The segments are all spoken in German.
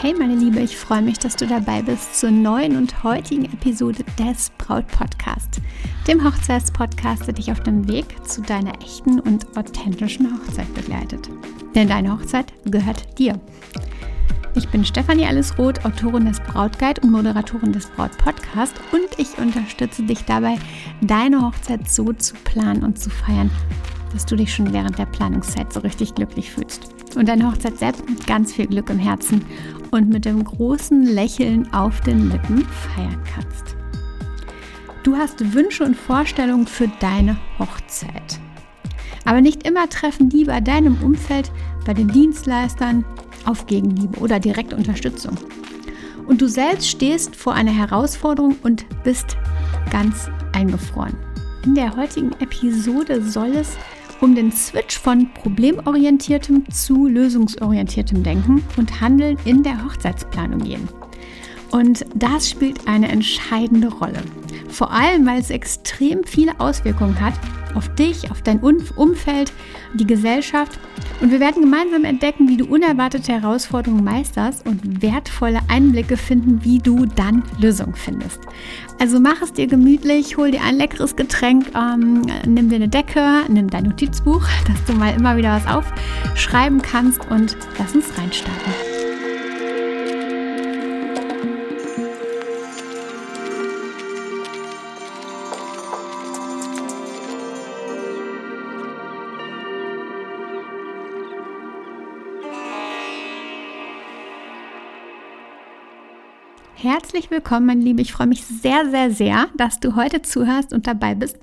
Hey meine Liebe, ich freue mich, dass du dabei bist zur neuen und heutigen Episode des Braut Podcast, dem Hochzeitspodcast, der dich auf dem Weg zu deiner echten und authentischen Hochzeit begleitet. Denn deine Hochzeit gehört dir. Ich bin Stefanie Allesroth, Autorin des Brautguide und Moderatorin des Braut Podcast und ich unterstütze dich dabei, deine Hochzeit so zu planen und zu feiern, dass du dich schon während der Planungszeit so richtig glücklich fühlst und deine Hochzeit selbst mit ganz viel Glück im Herzen und mit dem großen Lächeln auf den Lippen feiern kannst. Du hast Wünsche und Vorstellungen für deine Hochzeit. Aber nicht immer treffen die bei deinem Umfeld, bei den Dienstleistern auf Gegenliebe oder direkte Unterstützung. Und du selbst stehst vor einer Herausforderung und bist ganz eingefroren. In der heutigen Episode soll es um den Switch von problemorientiertem zu lösungsorientiertem Denken und Handeln in der Hochzeitsplanung gehen. Und das spielt eine entscheidende Rolle. Vor allem, weil es extrem viele Auswirkungen hat auf dich, auf dein Umfeld, die Gesellschaft. Und wir werden gemeinsam entdecken, wie du unerwartete Herausforderungen meisterst und wertvolle Einblicke finden, wie du dann Lösungen findest. Also mach es dir gemütlich, hol dir ein leckeres Getränk, ähm, nimm dir eine Decke, nimm dein Notizbuch, dass du mal immer wieder was aufschreiben kannst und lass uns reinstarten. Herzlich willkommen, mein Liebe. Ich freue mich sehr, sehr, sehr, dass du heute zuhörst und dabei bist.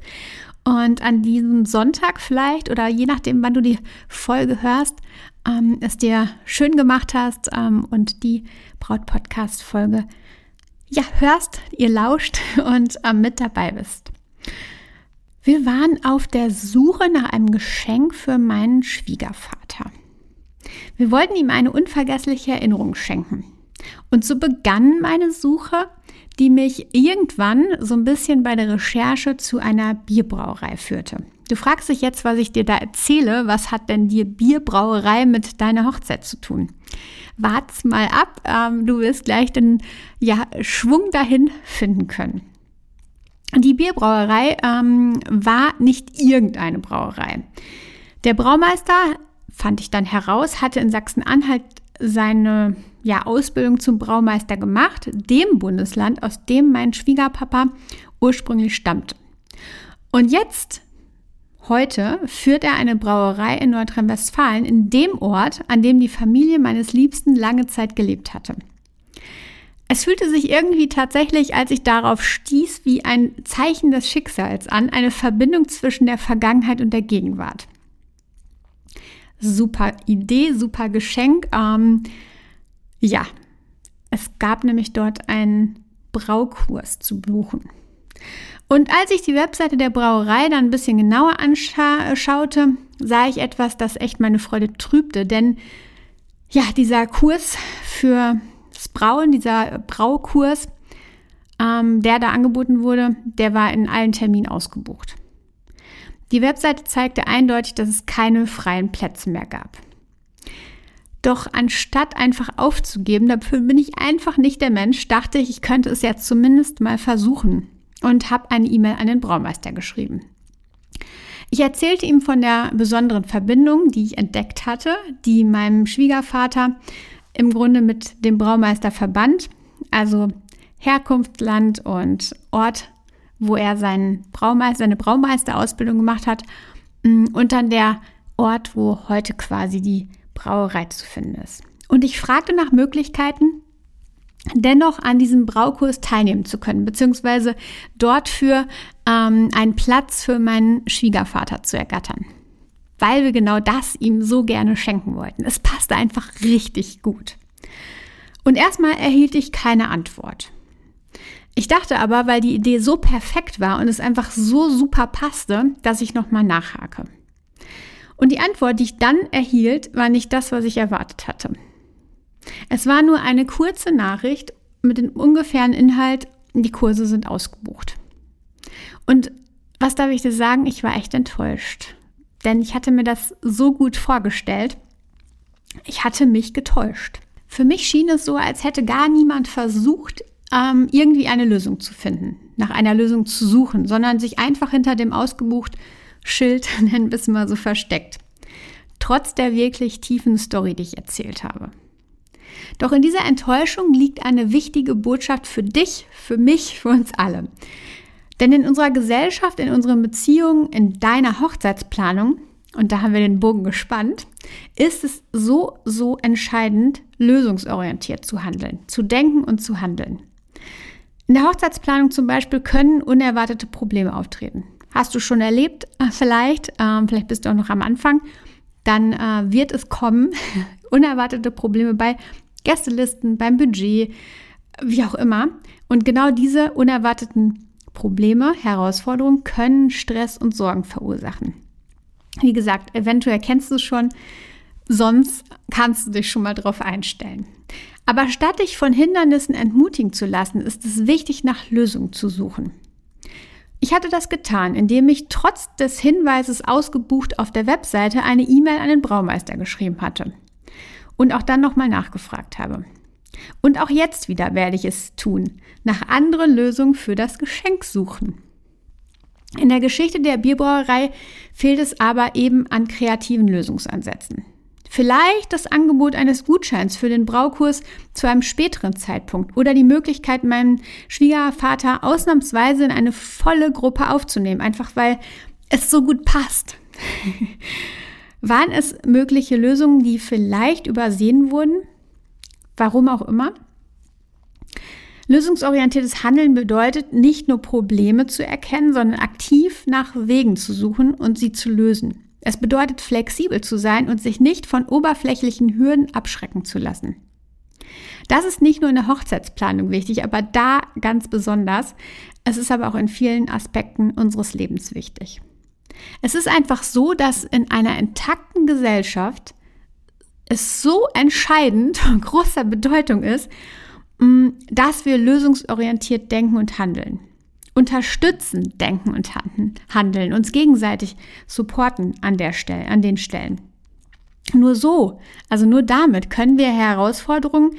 Und an diesem Sonntag vielleicht oder je nachdem, wann du die Folge hörst, ähm, es dir schön gemacht hast ähm, und die Braut-Podcast-Folge ja, hörst, ihr lauscht und ähm, mit dabei bist. Wir waren auf der Suche nach einem Geschenk für meinen Schwiegervater. Wir wollten ihm eine unvergessliche Erinnerung schenken. Und so begann meine Suche, die mich irgendwann so ein bisschen bei der Recherche zu einer Bierbrauerei führte. Du fragst dich jetzt, was ich dir da erzähle. Was hat denn die Bierbrauerei mit deiner Hochzeit zu tun? Wart's mal ab. Ähm, du wirst gleich den ja, Schwung dahin finden können. Die Bierbrauerei ähm, war nicht irgendeine Brauerei. Der Braumeister, fand ich dann heraus, hatte in Sachsen-Anhalt seine ja, Ausbildung zum Braumeister gemacht, dem Bundesland, aus dem mein Schwiegerpapa ursprünglich stammt. Und jetzt, heute, führt er eine Brauerei in Nordrhein-Westfalen, in dem Ort, an dem die Familie meines Liebsten lange Zeit gelebt hatte. Es fühlte sich irgendwie tatsächlich, als ich darauf stieß, wie ein Zeichen des Schicksals an, eine Verbindung zwischen der Vergangenheit und der Gegenwart. Super Idee, super Geschenk. Ähm, ja, es gab nämlich dort einen Braukurs zu buchen. Und als ich die Webseite der Brauerei dann ein bisschen genauer anschaute, sah ich etwas, das echt meine Freude trübte. Denn ja, dieser Kurs für das Brauen, dieser Braukurs, ähm, der da angeboten wurde, der war in allen Terminen ausgebucht. Die Webseite zeigte eindeutig, dass es keine freien Plätze mehr gab. Doch anstatt einfach aufzugeben, dafür bin ich einfach nicht der Mensch, dachte ich, ich könnte es ja zumindest mal versuchen und habe eine E-Mail an den Braumeister geschrieben. Ich erzählte ihm von der besonderen Verbindung, die ich entdeckt hatte, die meinem Schwiegervater im Grunde mit dem Braumeister verband, also Herkunftsland und Ort, wo er seinen Braumeister, seine Braumeisterausbildung gemacht hat und dann der Ort, wo heute quasi die Brauerei zu finden ist. Und ich fragte nach Möglichkeiten, dennoch an diesem Braukurs teilnehmen zu können, beziehungsweise dort für ähm, einen Platz für meinen Schwiegervater zu ergattern. Weil wir genau das ihm so gerne schenken wollten. Es passte einfach richtig gut. Und erstmal erhielt ich keine Antwort. Ich dachte aber, weil die Idee so perfekt war und es einfach so super passte, dass ich nochmal nachhake. Und die Antwort, die ich dann erhielt, war nicht das, was ich erwartet hatte. Es war nur eine kurze Nachricht mit dem ungefähren Inhalt, die Kurse sind ausgebucht. Und was darf ich dir sagen? Ich war echt enttäuscht. Denn ich hatte mir das so gut vorgestellt. Ich hatte mich getäuscht. Für mich schien es so, als hätte gar niemand versucht, ähm, irgendwie eine Lösung zu finden, nach einer Lösung zu suchen, sondern sich einfach hinter dem ausgebucht Schild, nennen wir es mal so, versteckt. Trotz der wirklich tiefen Story, die ich erzählt habe. Doch in dieser Enttäuschung liegt eine wichtige Botschaft für dich, für mich, für uns alle. Denn in unserer Gesellschaft, in unseren Beziehungen, in deiner Hochzeitsplanung, und da haben wir den Bogen gespannt, ist es so, so entscheidend, lösungsorientiert zu handeln, zu denken und zu handeln. In der Hochzeitsplanung zum Beispiel können unerwartete Probleme auftreten. Hast du schon erlebt? Äh, vielleicht, ähm, vielleicht bist du auch noch am Anfang. Dann äh, wird es kommen, unerwartete Probleme bei Gästelisten, beim Budget, wie auch immer. Und genau diese unerwarteten Probleme, Herausforderungen können Stress und Sorgen verursachen. Wie gesagt, eventuell kennst du es schon, sonst kannst du dich schon mal drauf einstellen. Aber statt dich von Hindernissen entmutigen zu lassen, ist es wichtig, nach Lösungen zu suchen. Ich hatte das getan, indem ich trotz des Hinweises ausgebucht auf der Webseite eine E-Mail an den Braumeister geschrieben hatte und auch dann nochmal nachgefragt habe. Und auch jetzt wieder werde ich es tun, nach anderen Lösungen für das Geschenk suchen. In der Geschichte der Bierbrauerei fehlt es aber eben an kreativen Lösungsansätzen. Vielleicht das Angebot eines Gutscheins für den Braukurs zu einem späteren Zeitpunkt oder die Möglichkeit, meinen Schwiegervater ausnahmsweise in eine volle Gruppe aufzunehmen, einfach weil es so gut passt. Waren es mögliche Lösungen, die vielleicht übersehen wurden? Warum auch immer? Lösungsorientiertes Handeln bedeutet nicht nur Probleme zu erkennen, sondern aktiv nach Wegen zu suchen und sie zu lösen. Es bedeutet flexibel zu sein und sich nicht von oberflächlichen Hürden abschrecken zu lassen. Das ist nicht nur in der Hochzeitsplanung wichtig, aber da ganz besonders. Es ist aber auch in vielen Aspekten unseres Lebens wichtig. Es ist einfach so, dass in einer intakten Gesellschaft es so entscheidend und großer Bedeutung ist, mm, dass wir lösungsorientiert denken und handeln. Unterstützen, denken und handeln, uns gegenseitig supporten an der Stelle, an den Stellen. Nur so, also nur damit können wir Herausforderungen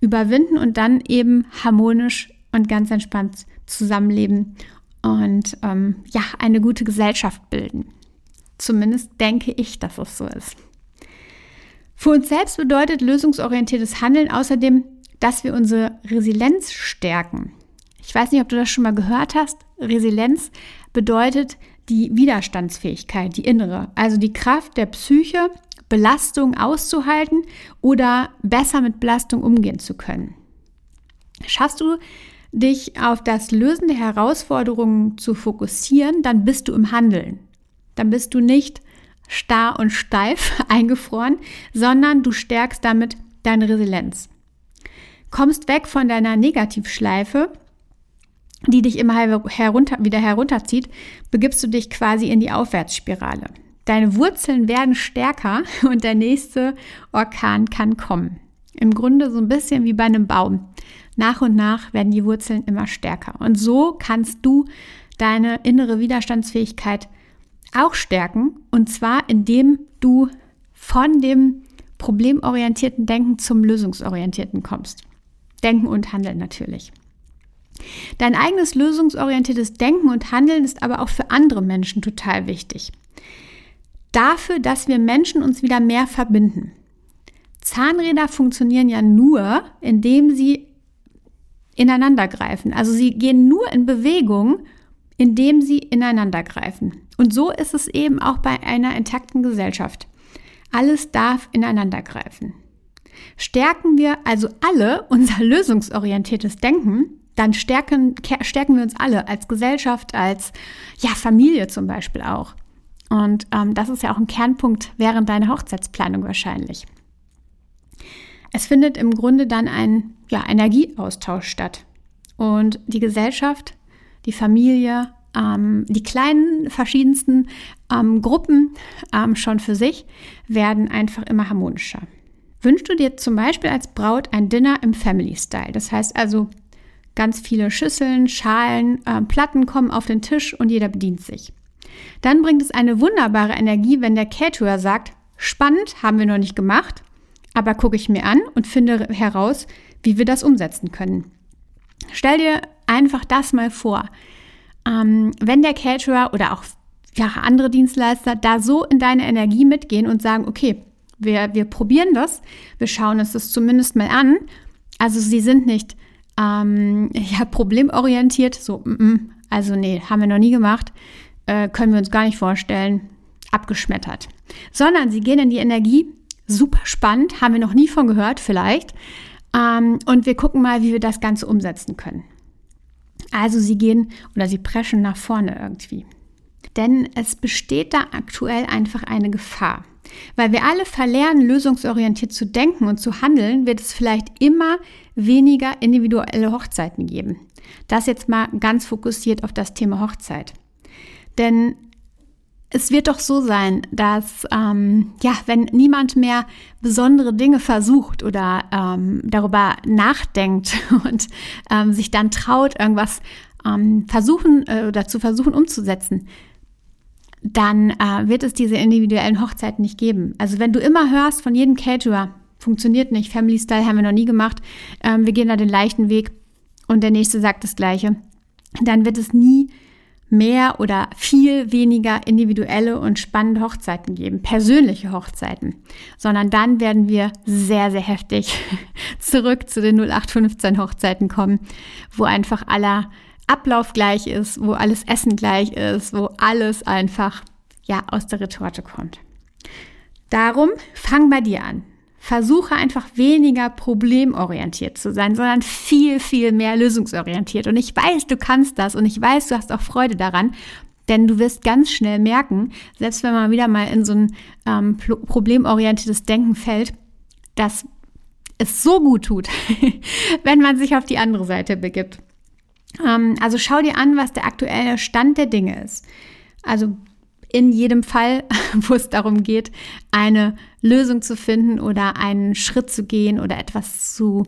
überwinden und dann eben harmonisch und ganz entspannt zusammenleben und ähm, ja, eine gute Gesellschaft bilden. Zumindest denke ich, dass es so ist. Für uns selbst bedeutet lösungsorientiertes Handeln außerdem, dass wir unsere Resilienz stärken. Ich weiß nicht, ob du das schon mal gehört hast. Resilienz bedeutet die Widerstandsfähigkeit, die innere, also die Kraft der Psyche, Belastung auszuhalten oder besser mit Belastung umgehen zu können. Schaffst du dich auf das Lösen der Herausforderungen zu fokussieren, dann bist du im Handeln. Dann bist du nicht starr und steif eingefroren, sondern du stärkst damit deine Resilienz. Kommst weg von deiner Negativschleife, die dich immer herunter, wieder herunterzieht, begibst du dich quasi in die Aufwärtsspirale. Deine Wurzeln werden stärker und der nächste Orkan kann kommen. Im Grunde so ein bisschen wie bei einem Baum. Nach und nach werden die Wurzeln immer stärker. Und so kannst du deine innere Widerstandsfähigkeit auch stärken. Und zwar, indem du von dem problemorientierten Denken zum lösungsorientierten kommst. Denken und Handeln natürlich. Dein eigenes lösungsorientiertes Denken und Handeln ist aber auch für andere Menschen total wichtig. Dafür, dass wir Menschen uns wieder mehr verbinden. Zahnräder funktionieren ja nur, indem sie ineinander greifen. Also sie gehen nur in Bewegung, indem sie ineinander greifen. Und so ist es eben auch bei einer intakten Gesellschaft. Alles darf ineinander greifen. Stärken wir also alle unser lösungsorientiertes Denken, dann stärken, stärken wir uns alle als Gesellschaft, als ja, Familie zum Beispiel auch. Und ähm, das ist ja auch ein Kernpunkt während deiner Hochzeitsplanung wahrscheinlich. Es findet im Grunde dann ein ja, Energieaustausch statt. Und die Gesellschaft, die Familie, ähm, die kleinen verschiedensten ähm, Gruppen ähm, schon für sich werden einfach immer harmonischer. Wünschst du dir zum Beispiel als Braut ein Dinner im Family Style? Das heißt also, ganz viele Schüsseln, Schalen, äh, Platten kommen auf den Tisch und jeder bedient sich. Dann bringt es eine wunderbare Energie, wenn der Caterer sagt, spannend, haben wir noch nicht gemacht, aber gucke ich mir an und finde heraus, wie wir das umsetzen können. Stell dir einfach das mal vor. Ähm, wenn der Caterer oder auch ja, andere Dienstleister da so in deine Energie mitgehen und sagen, okay, wir, wir probieren das, wir schauen uns das zumindest mal an. Also sie sind nicht ähm, ja, problemorientiert, so, mm, mm, also nee, haben wir noch nie gemacht, äh, können wir uns gar nicht vorstellen, abgeschmettert. Sondern sie gehen in die Energie, super spannend, haben wir noch nie von gehört, vielleicht. Ähm, und wir gucken mal, wie wir das Ganze umsetzen können. Also sie gehen oder sie preschen nach vorne irgendwie. Denn es besteht da aktuell einfach eine Gefahr. Weil wir alle verlernen, lösungsorientiert zu denken und zu handeln, wird es vielleicht immer weniger individuelle Hochzeiten geben. Das jetzt mal ganz fokussiert auf das Thema Hochzeit. Denn es wird doch so sein, dass ähm, ja, wenn niemand mehr besondere Dinge versucht oder ähm, darüber nachdenkt und ähm, sich dann traut, irgendwas ähm, versuchen äh, oder zu versuchen umzusetzen, dann äh, wird es diese individuellen Hochzeiten nicht geben. Also wenn du immer hörst von jedem Caterer, funktioniert nicht, Family Style haben wir noch nie gemacht, ähm, wir gehen da den leichten Weg und der nächste sagt das gleiche, dann wird es nie mehr oder viel weniger individuelle und spannende Hochzeiten geben, persönliche Hochzeiten, sondern dann werden wir sehr, sehr heftig zurück zu den 0815 Hochzeiten kommen, wo einfach aller Ablauf gleich ist, wo alles Essen gleich ist, wo alles einfach ja aus der Retorte kommt. Darum fang bei dir an. Versuche einfach weniger problemorientiert zu sein, sondern viel, viel mehr lösungsorientiert. Und ich weiß, du kannst das und ich weiß, du hast auch Freude daran, denn du wirst ganz schnell merken, selbst wenn man wieder mal in so ein ähm, problemorientiertes Denken fällt, dass es so gut tut, wenn man sich auf die andere Seite begibt. Ähm, also schau dir an, was der aktuelle Stand der Dinge ist. Also in jedem Fall, wo es darum geht, eine Lösung zu finden oder einen Schritt zu gehen oder etwas zu,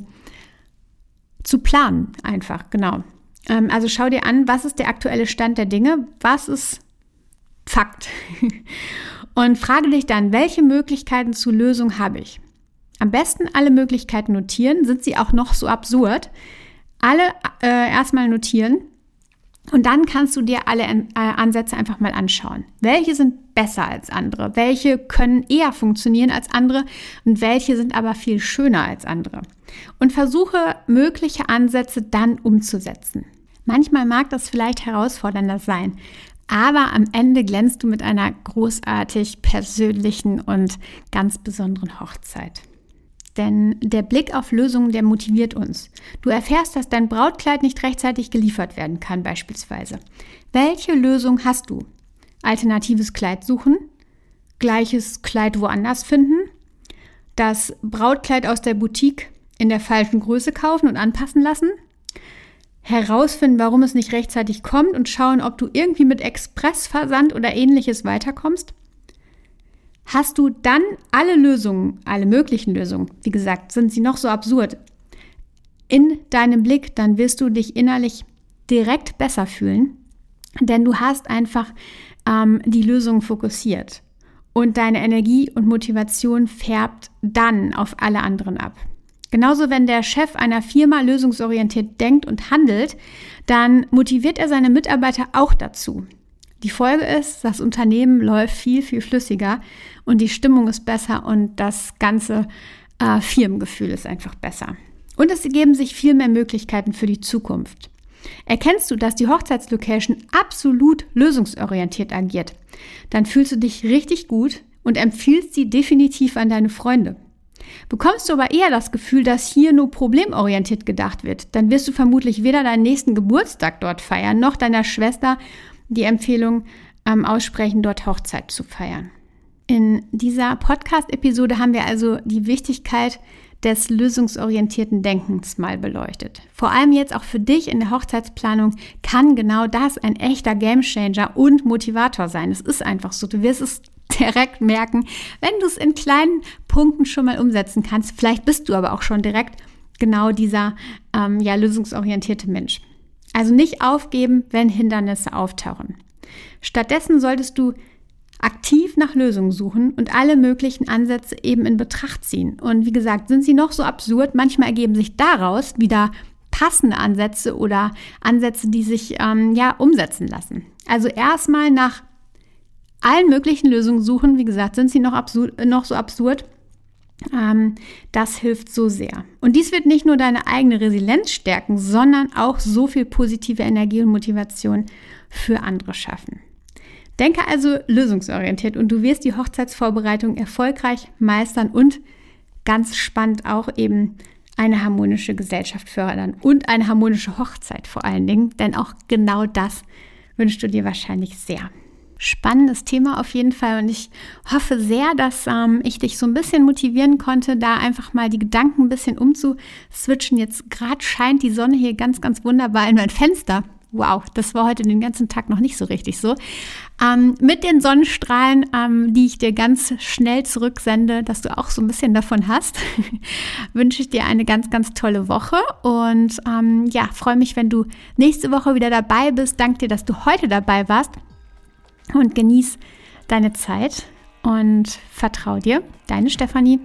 zu planen, einfach, genau. Ähm, also schau dir an, was ist der aktuelle Stand der Dinge, was ist Fakt. Und frage dich dann, welche Möglichkeiten zur Lösung habe ich? Am besten alle Möglichkeiten notieren. Sind sie auch noch so absurd? Alle äh, erstmal notieren und dann kannst du dir alle äh, Ansätze einfach mal anschauen. Welche sind besser als andere? Welche können eher funktionieren als andere? Und welche sind aber viel schöner als andere? Und versuche mögliche Ansätze dann umzusetzen. Manchmal mag das vielleicht herausfordernder sein, aber am Ende glänzt du mit einer großartig persönlichen und ganz besonderen Hochzeit. Denn der Blick auf Lösungen, der motiviert uns. Du erfährst, dass dein Brautkleid nicht rechtzeitig geliefert werden kann, beispielsweise. Welche Lösung hast du? Alternatives Kleid suchen? Gleiches Kleid woanders finden? Das Brautkleid aus der Boutique in der falschen Größe kaufen und anpassen lassen? Herausfinden, warum es nicht rechtzeitig kommt und schauen, ob du irgendwie mit Expressversand oder ähnliches weiterkommst? Hast du dann alle Lösungen, alle möglichen Lösungen, wie gesagt, sind sie noch so absurd, in deinem Blick, dann wirst du dich innerlich direkt besser fühlen, denn du hast einfach ähm, die Lösung fokussiert und deine Energie und Motivation färbt dann auf alle anderen ab. Genauso, wenn der Chef einer Firma lösungsorientiert denkt und handelt, dann motiviert er seine Mitarbeiter auch dazu. Die Folge ist, das Unternehmen läuft viel, viel flüssiger und die Stimmung ist besser und das ganze äh, Firmengefühl ist einfach besser. Und es ergeben sich viel mehr Möglichkeiten für die Zukunft. Erkennst du, dass die Hochzeitslocation absolut lösungsorientiert agiert, dann fühlst du dich richtig gut und empfiehlst sie definitiv an deine Freunde. Bekommst du aber eher das Gefühl, dass hier nur problemorientiert gedacht wird, dann wirst du vermutlich weder deinen nächsten Geburtstag dort feiern, noch deiner Schwester die Empfehlung ähm, aussprechen, dort Hochzeit zu feiern. In dieser Podcast-Episode haben wir also die Wichtigkeit des lösungsorientierten Denkens mal beleuchtet. Vor allem jetzt auch für dich in der Hochzeitsplanung kann genau das ein echter Gamechanger und Motivator sein. Es ist einfach so. Du wirst es direkt merken, wenn du es in kleinen Punkten schon mal umsetzen kannst. Vielleicht bist du aber auch schon direkt genau dieser ähm, ja, lösungsorientierte Mensch. Also nicht aufgeben, wenn Hindernisse auftauchen. Stattdessen solltest du aktiv nach Lösungen suchen und alle möglichen Ansätze eben in Betracht ziehen. Und wie gesagt, sind sie noch so absurd, manchmal ergeben sich daraus wieder passende Ansätze oder Ansätze, die sich ähm, ja umsetzen lassen. Also erstmal nach allen möglichen Lösungen suchen. Wie gesagt, sind sie noch, absurd, noch so absurd. Ähm, das hilft so sehr. Und dies wird nicht nur deine eigene Resilienz stärken, sondern auch so viel positive Energie und Motivation für andere schaffen. Denke also lösungsorientiert und du wirst die Hochzeitsvorbereitung erfolgreich meistern und ganz spannend auch eben eine harmonische Gesellschaft fördern und eine harmonische Hochzeit vor allen Dingen, denn auch genau das wünschst du dir wahrscheinlich sehr. Spannendes Thema auf jeden Fall und ich hoffe sehr, dass ähm, ich dich so ein bisschen motivieren konnte, da einfach mal die Gedanken ein bisschen umzuswitchen. Jetzt gerade scheint die Sonne hier ganz, ganz wunderbar in mein Fenster Wow, das war heute den ganzen Tag noch nicht so richtig so. Ähm, mit den Sonnenstrahlen, ähm, die ich dir ganz schnell zurücksende, dass du auch so ein bisschen davon hast, wünsche ich dir eine ganz, ganz tolle Woche und ähm, ja, freue mich, wenn du nächste Woche wieder dabei bist. Danke dir, dass du heute dabei warst und genieß deine Zeit und vertrau dir. Deine Stefanie.